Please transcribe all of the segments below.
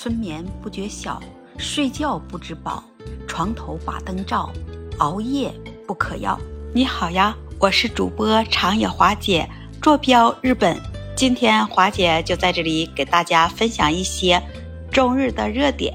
春眠不觉晓，睡觉不知饱，床头把灯照，熬夜不可要。你好呀，我是主播长野华姐，坐标日本。今天华姐就在这里给大家分享一些中日的热点。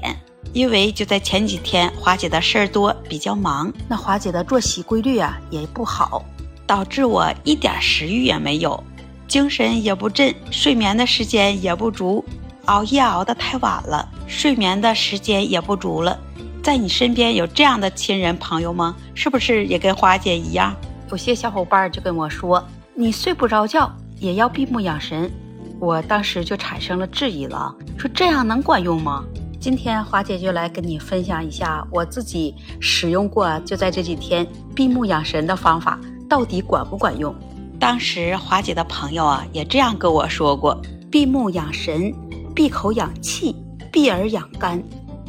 因为就在前几天，华姐的事儿多，比较忙，那华姐的作息规律啊也不好，导致我一点食欲也没有。精神也不振，睡眠的时间也不足，熬夜熬得太晚了，睡眠的时间也不足了。在你身边有这样的亲人朋友吗？是不是也跟华姐一样？有些小伙伴就跟我说：“你睡不着觉也要闭目养神。”我当时就产生了质疑了，说这样能管用吗？今天华姐就来跟你分享一下我自己使用过，就在这几天闭目养神的方法，到底管不管用？当时华姐的朋友啊，也这样跟我说过：闭目养神，闭口养气，闭耳养肝。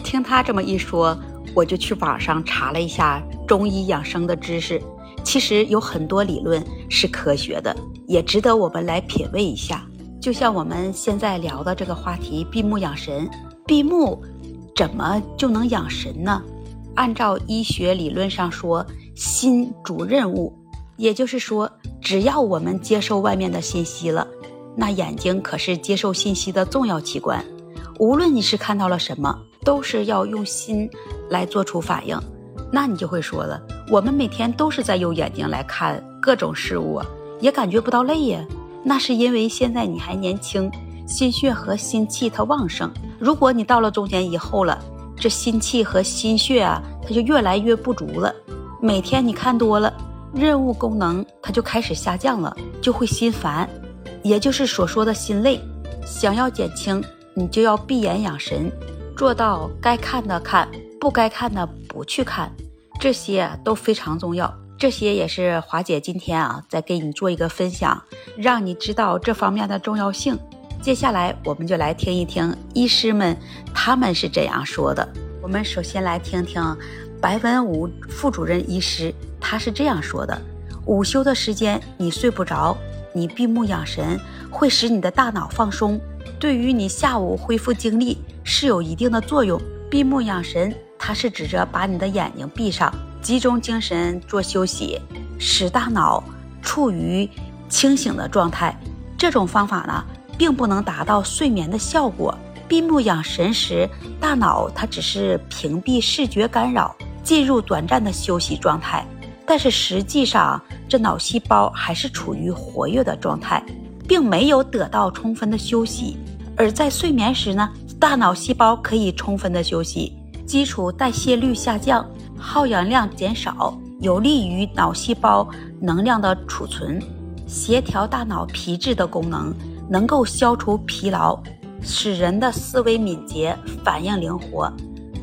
听他这么一说，我就去网上查了一下中医养生的知识。其实有很多理论是科学的，也值得我们来品味一下。就像我们现在聊的这个话题，闭目养神，闭目怎么就能养神呢？按照医学理论上说，心主任务。也就是说，只要我们接受外面的信息了，那眼睛可是接受信息的重要器官。无论你是看到了什么，都是要用心来做出反应。那你就会说了，我们每天都是在用眼睛来看各种事物，也感觉不到累呀。那是因为现在你还年轻，心血和心气它旺盛。如果你到了中年以后了，这心气和心血啊，它就越来越不足了。每天你看多了。任务功能它就开始下降了，就会心烦，也就是所说的心累。想要减轻，你就要闭眼养神，做到该看的看，不该看的不去看，这些都非常重要。这些也是华姐今天啊，在给你做一个分享，让你知道这方面的重要性。接下来我们就来听一听医师们他们是怎样说的。我们首先来听听白文武副主任医师。他是这样说的：午休的时间你睡不着，你闭目养神会使你的大脑放松，对于你下午恢复精力是有一定的作用。闭目养神，它是指着把你的眼睛闭上，集中精神做休息，使大脑处于清醒的状态。这种方法呢，并不能达到睡眠的效果。闭目养神时，大脑它只是屏蔽视觉干扰，进入短暂的休息状态。但是实际上，这脑细胞还是处于活跃的状态，并没有得到充分的休息。而在睡眠时呢，大脑细胞可以充分的休息，基础代谢率下降，耗氧量减少，有利于脑细胞能量的储存，协调大脑皮质的功能，能够消除疲劳，使人的思维敏捷，反应灵活。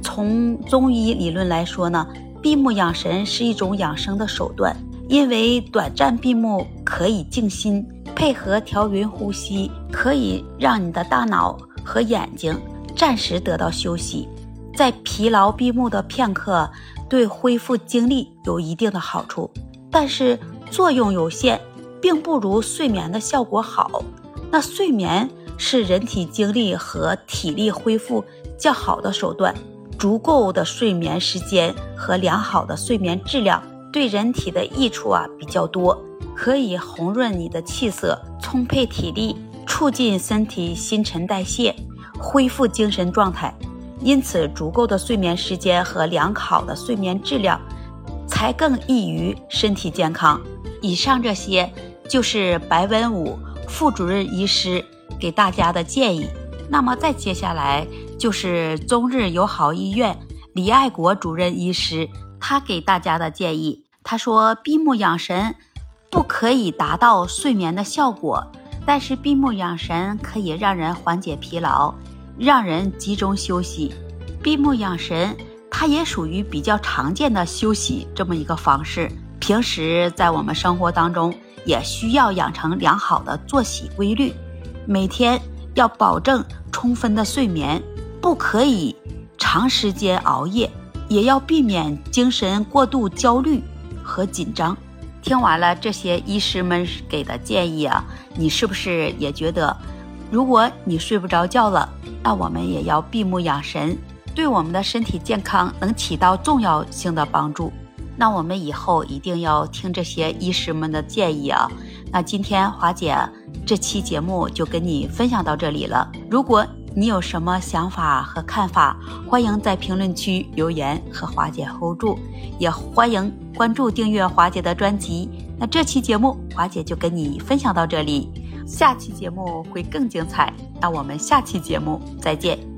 从中医理论来说呢。闭目养神是一种养生的手段，因为短暂闭目可以静心，配合调匀呼吸，可以让你的大脑和眼睛暂时得到休息。在疲劳闭目的片刻，对恢复精力有一定的好处，但是作用有限，并不如睡眠的效果好。那睡眠是人体精力和体力恢复较好的手段。足够的睡眠时间和良好的睡眠质量对人体的益处啊比较多，可以红润你的气色，充沛体力，促进身体新陈代谢，恢复精神状态。因此，足够的睡眠时间和良好的睡眠质量，才更易于身体健康。以上这些就是白文武副主任医师给大家的建议。那么再接下来。就是中日友好医院李爱国主任医师，他给大家的建议，他说闭目养神不可以达到睡眠的效果，但是闭目养神可以让人缓解疲劳，让人集中休息。闭目养神，它也属于比较常见的休息这么一个方式。平时在我们生活当中，也需要养成良好的作息规律，每天要保证充分的睡眠。不可以长时间熬夜，也要避免精神过度焦虑和紧张。听完了这些医师们给的建议啊，你是不是也觉得如果你睡不着觉了，那我们也要闭目养神，对我们的身体健康能起到重要性的帮助。那我们以后一定要听这些医师们的建议啊。那今天华姐这期节目就跟你分享到这里了。如果你有什么想法和看法，欢迎在评论区留言和华姐互助，也欢迎关注订阅华姐的专辑。那这期节目华姐就跟你分享到这里，下期节目会更精彩。那我们下期节目再见。